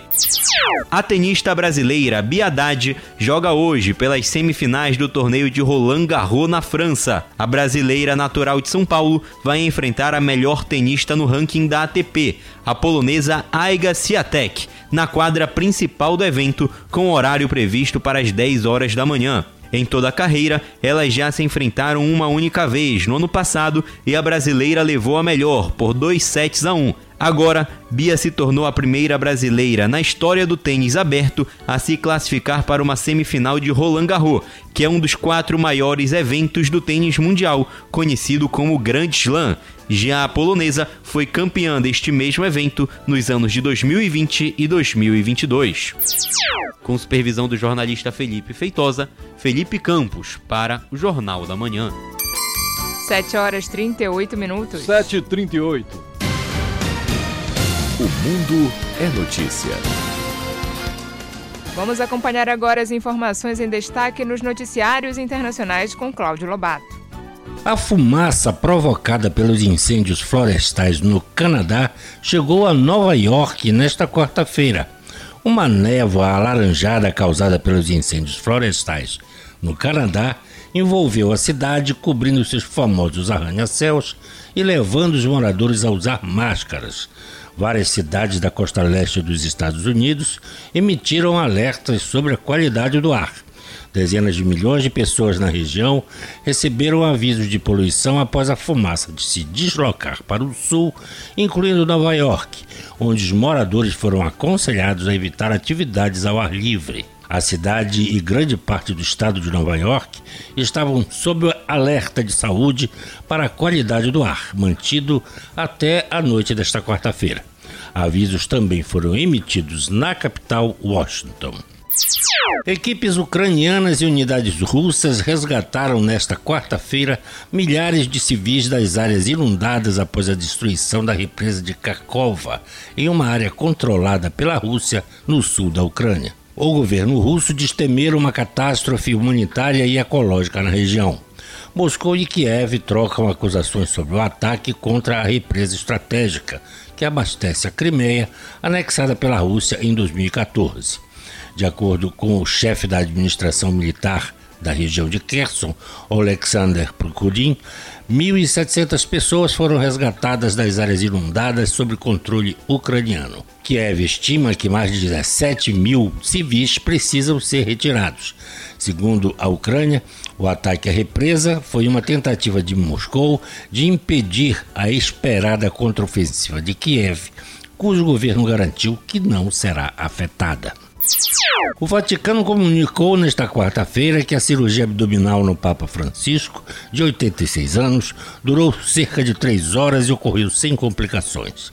A tenista brasileira Bia Haddad joga hoje pelas semifinais do torneio de Roland Garros na França. A brasileira natural de São Paulo vai enfrentar a melhor tenista no ranking da ATP, a polonesa Aiga Swiatek, na quadra principal do evento, com horário previsto para as 10 horas da manhã. Em toda a carreira, elas já se enfrentaram uma única vez no ano passado e a brasileira levou a melhor por 2 sets a 1. Agora, Bia se tornou a primeira brasileira na história do tênis aberto a se classificar para uma semifinal de Roland Garros, que é um dos quatro maiores eventos do tênis mundial, conhecido como Grand Slam. Já a polonesa foi campeã deste mesmo evento nos anos de 2020 e 2022. Com supervisão do jornalista Felipe Feitosa, Felipe Campos, para o Jornal da Manhã. 7 horas 38 minutos. 7h38. O mundo é notícia. Vamos acompanhar agora as informações em destaque nos noticiários internacionais com Cláudio Lobato. A fumaça provocada pelos incêndios florestais no Canadá chegou a Nova York nesta quarta-feira. Uma névoa alaranjada causada pelos incêndios florestais no Canadá envolveu a cidade, cobrindo seus famosos arranha-céus e levando os moradores a usar máscaras. Várias cidades da costa leste dos Estados Unidos emitiram alertas sobre a qualidade do ar. Dezenas de milhões de pessoas na região receberam avisos de poluição após a fumaça de se deslocar para o sul, incluindo Nova York, onde os moradores foram aconselhados a evitar atividades ao ar livre. A cidade e grande parte do estado de Nova York estavam sob alerta de saúde para a qualidade do ar, mantido até a noite desta quarta-feira. Avisos também foram emitidos na capital, Washington. Equipes ucranianas e unidades russas resgataram nesta quarta-feira milhares de civis das áreas inundadas após a destruição da represa de Kharkova, em uma área controlada pela Rússia no sul da Ucrânia. O governo russo diz temer uma catástrofe humanitária e ecológica na região. Moscou e Kiev trocam acusações sobre o ataque contra a represa estratégica que abastece a Crimeia, anexada pela Rússia em 2014. De acordo com o chefe da administração militar da região de Kherson, Alexander Prokurin, 1.700 pessoas foram resgatadas das áreas inundadas sob controle ucraniano. Kiev estima que mais de 17 mil civis precisam ser retirados. Segundo a Ucrânia, o ataque à represa foi uma tentativa de Moscou de impedir a esperada contraofensiva de Kiev, cujo governo garantiu que não será afetada. O Vaticano comunicou nesta quarta-feira que a cirurgia abdominal no Papa Francisco, de 86 anos, durou cerca de três horas e ocorreu sem complicações.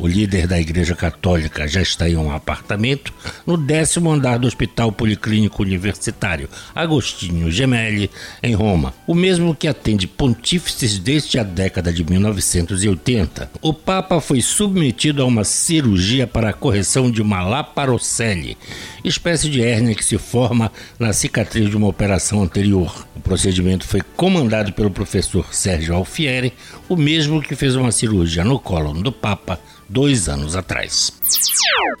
O líder da Igreja Católica já está em um apartamento no décimo andar do Hospital Policlínico Universitário Agostinho Gemelli, em Roma, o mesmo que atende pontífices desde a década de 1980. O Papa foi submetido a uma cirurgia para a correção de uma laparocele, espécie de hérnia que se forma na cicatriz de uma operação anterior. O procedimento foi comandado pelo professor Sérgio Alfieri, o mesmo que fez uma cirurgia no cólon do Papa dois anos atrás.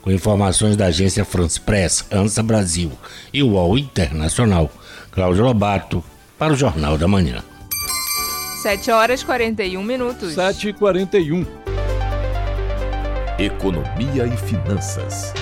Com informações da agência France Press, ANSA Brasil e UOL Internacional, Cláudio Lobato, para o Jornal da Manhã. 7 horas 41 minutos. 7 e 41 Economia e finanças.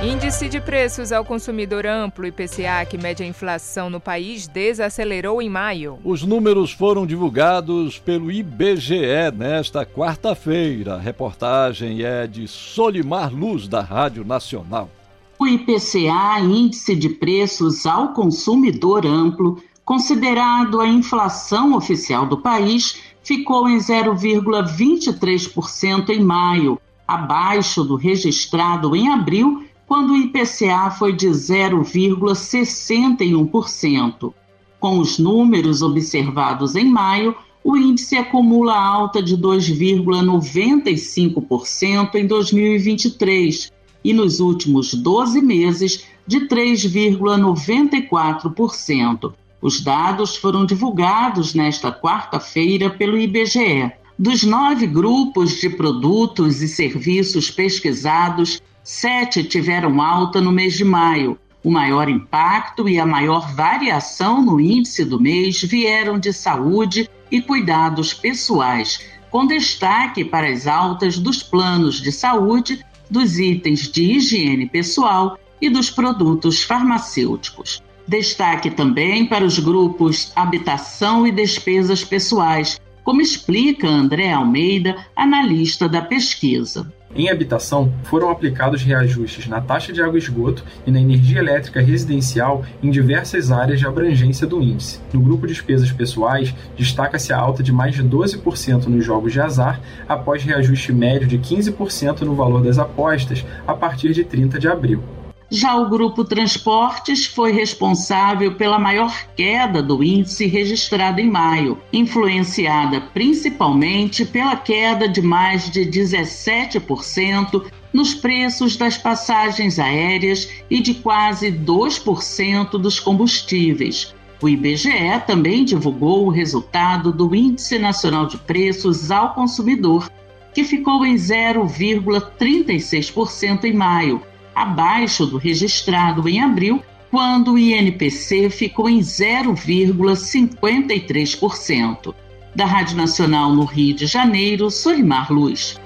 Índice de preços ao consumidor amplo IPCA, que mede a inflação no país, desacelerou em maio. Os números foram divulgados pelo IBGE nesta quarta-feira. A reportagem é de Solimar Luz, da Rádio Nacional. O IPCA, Índice de Preços ao Consumidor Amplo, considerado a inflação oficial do país, ficou em 0,23% em maio, abaixo do registrado em abril, quando o IPCA foi de 0,61%. Com os números observados em maio, o índice acumula alta de 2,95% em 2023 e nos últimos 12 meses de 3,94%. Os dados foram divulgados nesta quarta-feira pelo IBGE. Dos nove grupos de produtos e serviços pesquisados, sete tiveram alta no mês de maio. O maior impacto e a maior variação no índice do mês vieram de saúde e cuidados pessoais, com destaque para as altas dos planos de saúde, dos itens de higiene pessoal e dos produtos farmacêuticos. Destaque também para os grupos habitação e despesas pessoais, como explica André Almeida, analista da pesquisa. Em habitação, foram aplicados reajustes na taxa de água e esgoto e na energia elétrica residencial em diversas áreas de abrangência do índice. No grupo de despesas pessoais, destaca-se a alta de mais de 12% nos jogos de azar, após reajuste médio de 15% no valor das apostas a partir de 30 de abril. Já o grupo Transportes foi responsável pela maior queda do índice registrado em maio, influenciada principalmente pela queda de mais de 17% nos preços das passagens aéreas e de quase 2% dos combustíveis. O IBGE também divulgou o resultado do Índice Nacional de Preços ao Consumidor, que ficou em 0,36% em maio abaixo do registrado em abril, quando o INPC ficou em 0,53%. Da Rádio Nacional no Rio de Janeiro, Solimar Luz.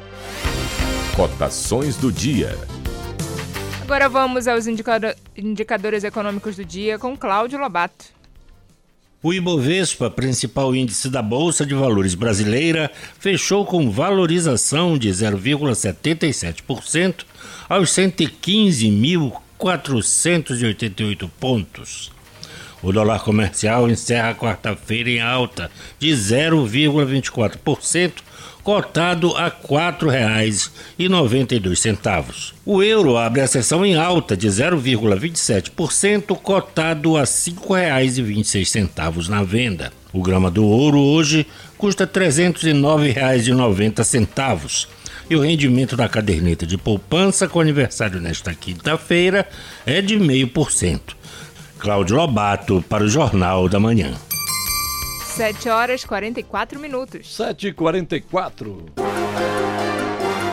Cotações do dia. Agora vamos aos indicado- indicadores econômicos do dia com Cláudio Lobato. O Ibovespa, principal índice da Bolsa de Valores brasileira, fechou com valorização de 0,77% aos 115.488 pontos. O dólar comercial encerra quarta-feira em alta de 0,24%, cotado a R$ 4,92. O euro abre a sessão em alta de 0,27%, cotado a R$ 5,26 na venda. O grama do ouro hoje custa R$ 309,90 e o rendimento da caderneta de poupança com aniversário nesta quinta-feira é de 0,5%. Cláudio Lobato para o Jornal da Manhã. 7 horas e 44 minutos. 7h44.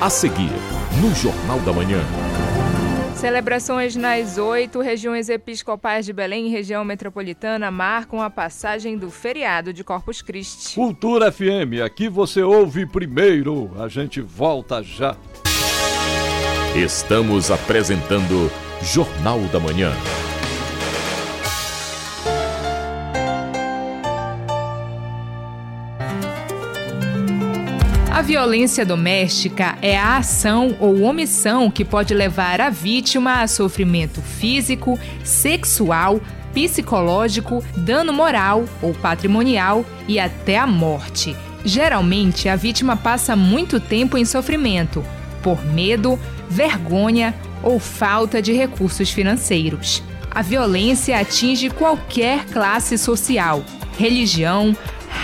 A seguir, no Jornal da Manhã. Celebrações nas oito regiões episcopais de Belém e região metropolitana marcam a passagem do feriado de Corpus Christi. Cultura FM, aqui você ouve primeiro. A gente volta já. Estamos apresentando Jornal da Manhã. A violência doméstica é a ação ou omissão que pode levar a vítima a sofrimento físico, sexual, psicológico, dano moral ou patrimonial e até a morte. Geralmente, a vítima passa muito tempo em sofrimento por medo, vergonha ou falta de recursos financeiros. A violência atinge qualquer classe social, religião,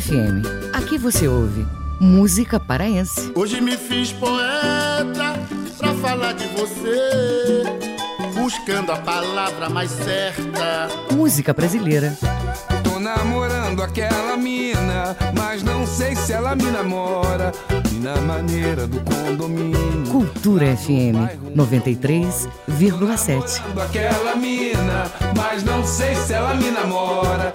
FM. Aqui você ouve música paraense. Hoje me fiz poeta pra falar de você, buscando a palavra mais certa. Música brasileira. Tô namorando aquela mina, mas não sei se ela me namora. Mina maneira do condomínio. Cultura FM 93,7. Namorando aquela mina, mas não sei se ela me namora.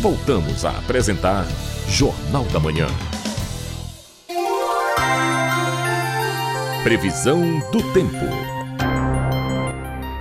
Voltamos a apresentar Jornal da Manhã. Previsão do tempo.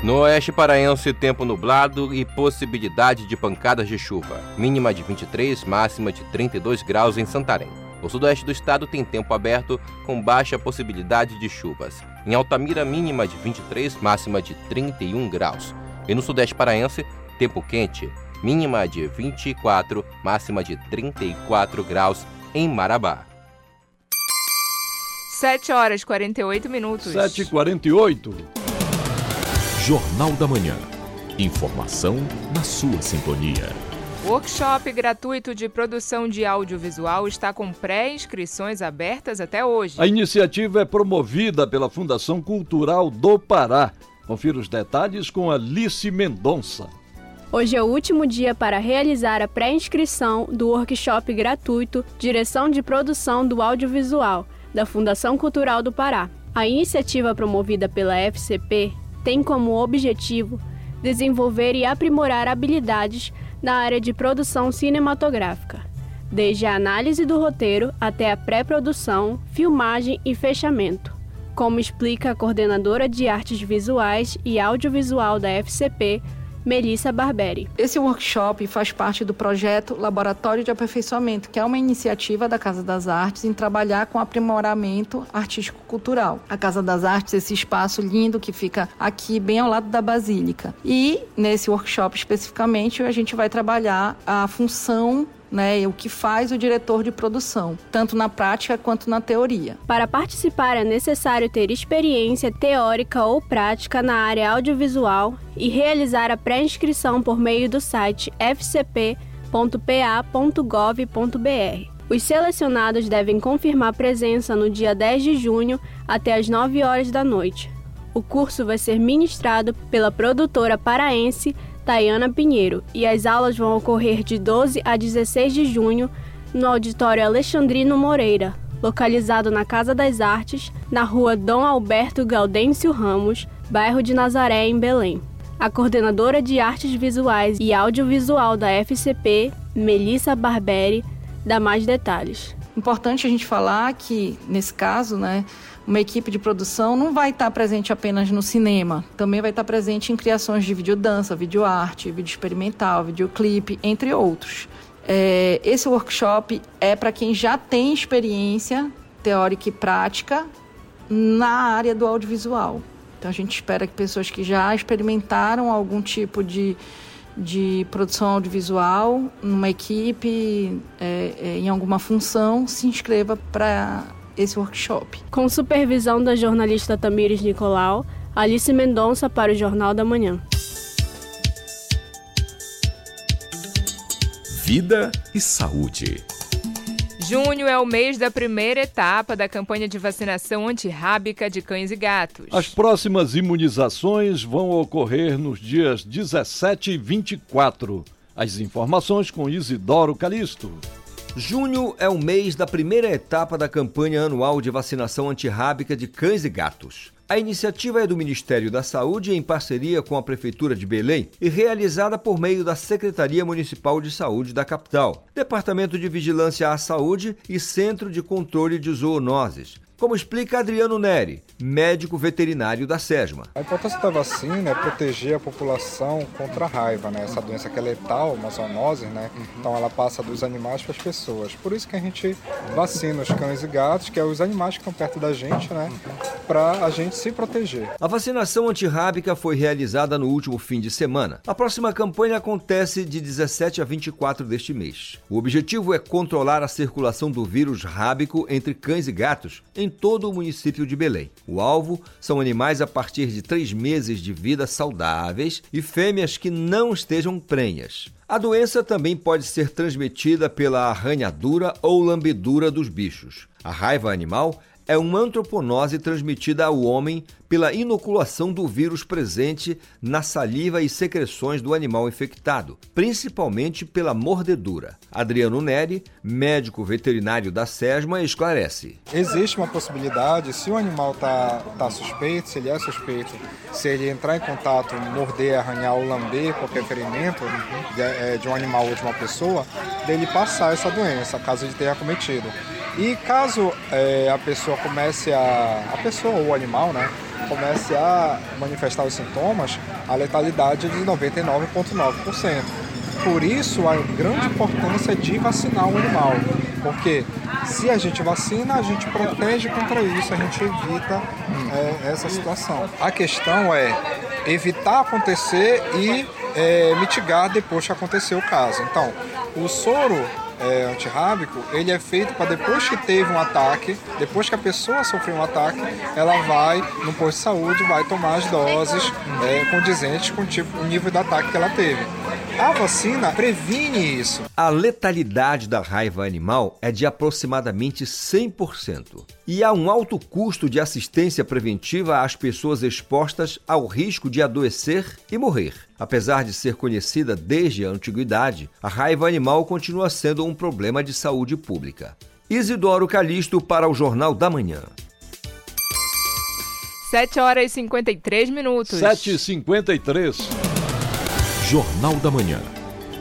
No oeste paraense, tempo nublado e possibilidade de pancadas de chuva. Mínima de 23, máxima de 32 graus em Santarém. O sudoeste do estado tem tempo aberto com baixa possibilidade de chuvas. Em Altamira, mínima de 23, máxima de 31 graus. E no sudeste paraense, tempo quente. Mínima de 24, máxima de 34 graus em Marabá. 7 horas e 48 minutos. 7h48. Jornal da Manhã. Informação na sua sintonia. Workshop gratuito de produção de audiovisual está com pré-inscrições abertas até hoje. A iniciativa é promovida pela Fundação Cultural do Pará. Confira os detalhes com Alice Mendonça. Hoje é o último dia para realizar a pré-inscrição do workshop gratuito Direção de Produção do Audiovisual, da Fundação Cultural do Pará. A iniciativa promovida pela FCP tem como objetivo desenvolver e aprimorar habilidades na área de produção cinematográfica. desde a análise do roteiro até a pré-produção, filmagem e fechamento. Como explica a coordenadora de artes visuais e audiovisual da FCP, Melissa Barberi. Esse workshop faz parte do projeto Laboratório de Aperfeiçoamento, que é uma iniciativa da Casa das Artes em trabalhar com aprimoramento artístico-cultural. A Casa das Artes, esse espaço lindo que fica aqui bem ao lado da Basílica. E nesse workshop especificamente, a gente vai trabalhar a função né, o que faz o diretor de produção, tanto na prática quanto na teoria. Para participar é necessário ter experiência teórica ou prática na área audiovisual e realizar a pré-inscrição por meio do site fcp.pa.gov.br. Os selecionados devem confirmar presença no dia 10 de junho até as 9 horas da noite. O curso vai ser ministrado pela produtora paraense Tayana Pinheiro e as aulas vão ocorrer de 12 a 16 de junho no Auditório Alexandrino Moreira, localizado na Casa das Artes, na rua Dom Alberto Gaudêncio Ramos, bairro de Nazaré, em Belém. A coordenadora de Artes Visuais e Audiovisual da FCP, Melissa Barberi, dá mais detalhes. Importante a gente falar que, nesse caso, né, uma equipe de produção não vai estar presente apenas no cinema, também vai estar presente em criações de videodança, videoarte, vídeo experimental, videoclipe, entre outros. É, esse workshop é para quem já tem experiência teórica e prática na área do audiovisual. Então a gente espera que pessoas que já experimentaram algum tipo de, de produção audiovisual numa equipe, é, é, em alguma função, se inscreva para esse workshop. Com supervisão da jornalista Tamires Nicolau, Alice Mendonça para o Jornal da Manhã. Vida e saúde. Junho é o mês da primeira etapa da campanha de vacinação antirrábica de cães e gatos. As próximas imunizações vão ocorrer nos dias 17 e 24. As informações com Isidoro Calixto. Junho é o mês da primeira etapa da campanha anual de vacinação antirrábica de cães e gatos. A iniciativa é do Ministério da Saúde em parceria com a Prefeitura de Belém e realizada por meio da Secretaria Municipal de Saúde da capital, Departamento de Vigilância à Saúde e Centro de Controle de Zoonoses. Como explica Adriano Neri, médico veterinário da SESMA. A importância da vacina é proteger a população contra a raiva, né? Essa doença que é letal, uma zoonose, né? Então ela passa dos animais para as pessoas. Por isso que a gente vacina os cães e gatos, que é os animais que estão perto da gente, né? Para a gente se proteger. A vacinação antirrábica foi realizada no último fim de semana. A próxima campanha acontece de 17 a 24 deste mês. O objetivo é controlar a circulação do vírus rábico entre cães e gatos em todo o município de Belém. O alvo são animais a partir de três meses de vida saudáveis e fêmeas que não estejam prenhas. A doença também pode ser transmitida pela arranhadura ou lambedura dos bichos. A raiva animal é uma antroponose transmitida ao homem pela inoculação do vírus presente na saliva e secreções do animal infectado, principalmente pela mordedura. Adriano Neri, médico veterinário da SESMA, esclarece. Existe uma possibilidade, se o animal está tá suspeito, se ele é suspeito, se ele entrar em contato, morder, arranhar ou lamber qualquer ferimento de, é, de um animal ou de uma pessoa, dele passar essa doença, caso ele tenha cometido. E caso é, a pessoa comece a. a pessoa ou o animal, né? Comece a manifestar os sintomas, a letalidade é de 99,9%. Por isso a grande importância de vacinar o animal. Porque se a gente vacina, a gente protege contra isso, a gente evita é, essa situação. A questão é evitar acontecer e é, mitigar depois que acontecer o caso. Então, o soro é, antirrábico, ele é feito para depois que teve um ataque, depois que a pessoa sofreu um ataque, ela vai no posto de saúde, vai tomar as doses é, condizentes com o, tipo, o nível de ataque que ela teve. A vacina previne isso. A letalidade da raiva animal é de aproximadamente 100%. E há um alto custo de assistência preventiva às pessoas expostas ao risco de adoecer e morrer. Apesar de ser conhecida desde a antiguidade, a raiva animal continua sendo um problema de saúde pública. Isidoro Calixto para o Jornal da Manhã. 7 horas e 53 minutos. 7 e 53 Jornal da Manhã.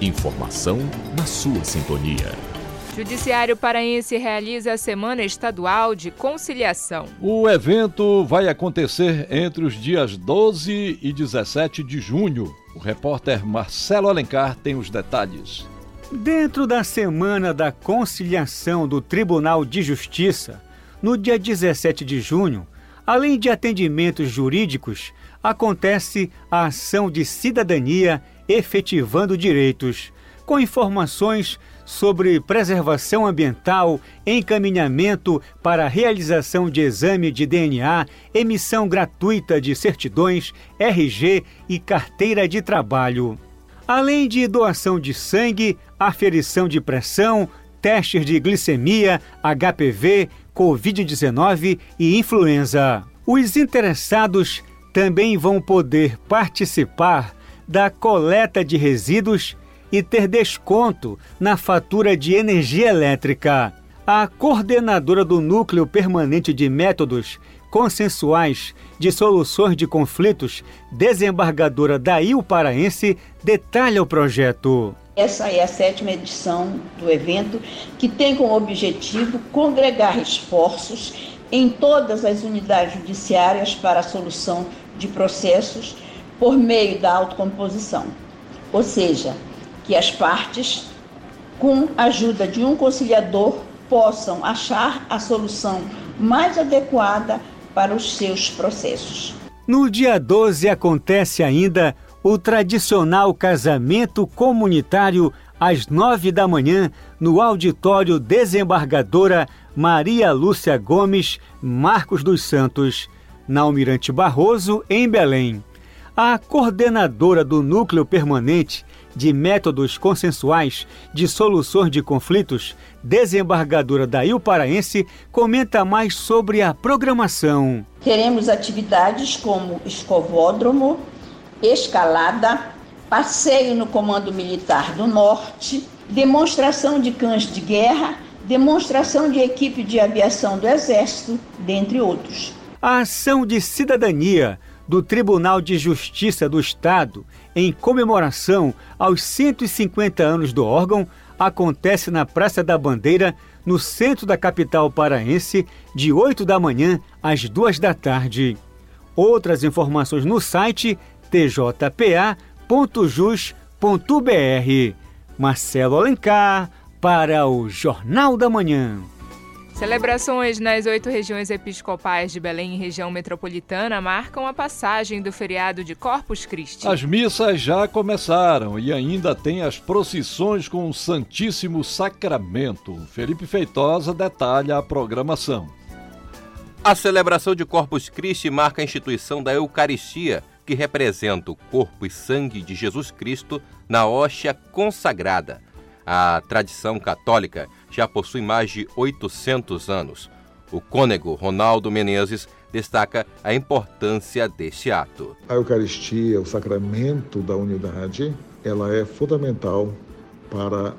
Informação na sua sintonia. Judiciário Paraense realiza a Semana Estadual de Conciliação. O evento vai acontecer entre os dias 12 e 17 de junho. O repórter Marcelo Alencar tem os detalhes. Dentro da Semana da Conciliação do Tribunal de Justiça, no dia 17 de junho, além de atendimentos jurídicos, acontece a ação de cidadania efetivando direitos, com informações sobre preservação ambiental, encaminhamento para a realização de exame de DNA, emissão gratuita de certidões, RG e carteira de trabalho. Além de doação de sangue, aferição de pressão, testes de glicemia, HPV, Covid-19 e influenza. Os interessados também vão poder participar da coleta de resíduos e ter desconto na fatura de energia elétrica. A coordenadora do Núcleo Permanente de Métodos Consensuais de Soluções de Conflitos, desembargadora Dail Paraense, detalha o projeto. Essa é a sétima edição do evento, que tem como objetivo congregar esforços em todas as unidades judiciárias para a solução de processos por meio da autocomposição. Ou seja, que as partes, com a ajuda de um conciliador, possam achar a solução mais adequada para os seus processos. No dia 12 acontece ainda o tradicional casamento comunitário às nove da manhã no auditório desembargadora Maria Lúcia Gomes Marcos dos Santos, na Almirante Barroso, em Belém. A coordenadora do Núcleo Permanente de Métodos Consensuais de Soluções de Conflitos, desembargadora da Il Paraense, comenta mais sobre a programação. Teremos atividades como escovódromo, escalada, passeio no Comando Militar do Norte, demonstração de cães de guerra, demonstração de equipe de aviação do Exército, dentre outros. A ação de cidadania do Tribunal de Justiça do Estado em comemoração aos 150 anos do órgão acontece na Praça da Bandeira, no centro da capital paraense, de 8 da manhã às 2 da tarde. Outras informações no site tjpa.jus.br. Marcelo Alencar para o Jornal da Manhã. Celebrações nas oito regiões episcopais de Belém e região metropolitana marcam a passagem do feriado de Corpus Christi. As missas já começaram e ainda tem as procissões com o Santíssimo Sacramento. Felipe Feitosa detalha a programação. A celebração de Corpus Christi marca a instituição da Eucaristia, que representa o corpo e sangue de Jesus Cristo na hóstia consagrada. A tradição católica já possui mais de 800 anos. O cônego Ronaldo Menezes destaca a importância deste ato. A Eucaristia, o sacramento da unidade, ela é fundamental para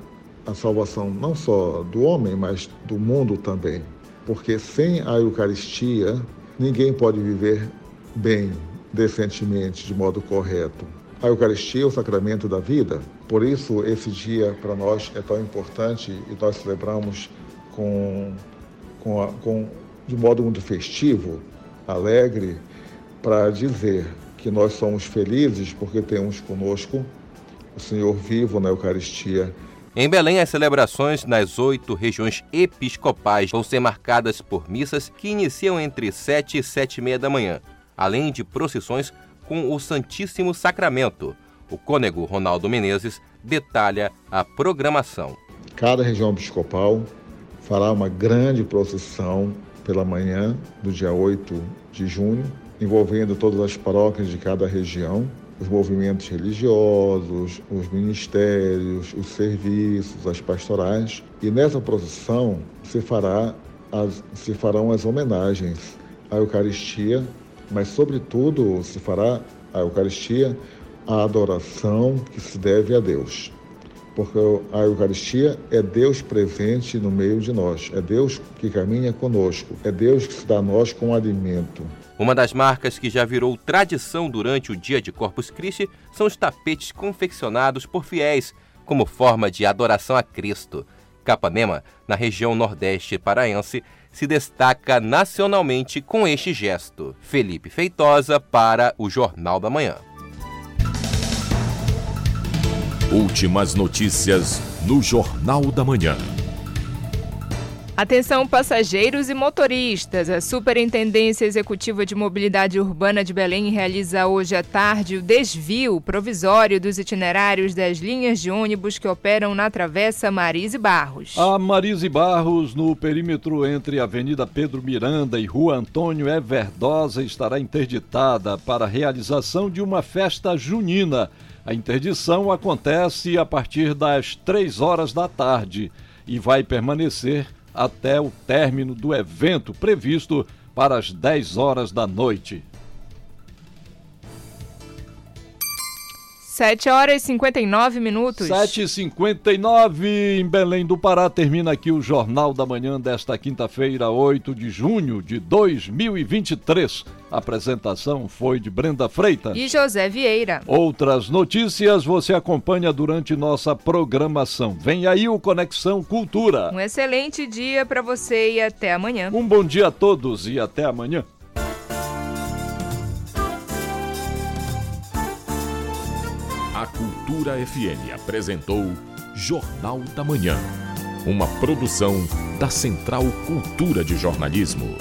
a salvação não só do homem, mas do mundo também. Porque sem a Eucaristia, ninguém pode viver bem, decentemente, de modo correto. A Eucaristia é o sacramento da vida, por isso esse dia para nós é tão importante e nós celebramos com, com, a, com de modo muito festivo, alegre, para dizer que nós somos felizes porque temos conosco o Senhor vivo na Eucaristia. Em Belém, as celebrações nas oito regiões episcopais vão ser marcadas por missas que iniciam entre sete e sete e meia da manhã, além de procissões com o Santíssimo Sacramento. O cônego Ronaldo Menezes detalha a programação. Cada região episcopal fará uma grande procissão pela manhã do dia 8 de junho, envolvendo todas as paróquias de cada região, os movimentos religiosos, os ministérios, os serviços, as pastorais. E nessa procissão se, fará as, se farão as homenagens à Eucaristia mas, sobretudo, se fará a Eucaristia a adoração que se deve a Deus. Porque a Eucaristia é Deus presente no meio de nós, é Deus que caminha conosco, é Deus que se dá a nós com alimento. Uma das marcas que já virou tradição durante o dia de Corpus Christi são os tapetes confeccionados por fiéis como forma de adoração a Cristo. Capanema, na região nordeste paraense, se destaca nacionalmente com este gesto. Felipe Feitosa para o Jornal da Manhã. Últimas notícias no Jornal da Manhã. Atenção passageiros e motoristas. A Superintendência Executiva de Mobilidade Urbana de Belém realiza hoje à tarde o desvio provisório dos itinerários das linhas de ônibus que operam na Travessa Marise Barros. A Marise Barros, no perímetro entre Avenida Pedro Miranda e Rua Antônio Everdosa, estará interditada para a realização de uma festa junina. A interdição acontece a partir das três horas da tarde e vai permanecer até o término do evento previsto para as 10 horas da noite. 7 horas e 59 minutos. 7 e 59 em Belém do Pará. Termina aqui o Jornal da Manhã desta quinta-feira, 8 de junho de 2023. A apresentação foi de Brenda Freitas e José Vieira. Outras notícias você acompanha durante nossa programação. Vem aí o Conexão Cultura. Um excelente dia para você e até amanhã. Um bom dia a todos e até amanhã. Cultura FM apresentou Jornal da Manhã, uma produção da Central Cultura de Jornalismo.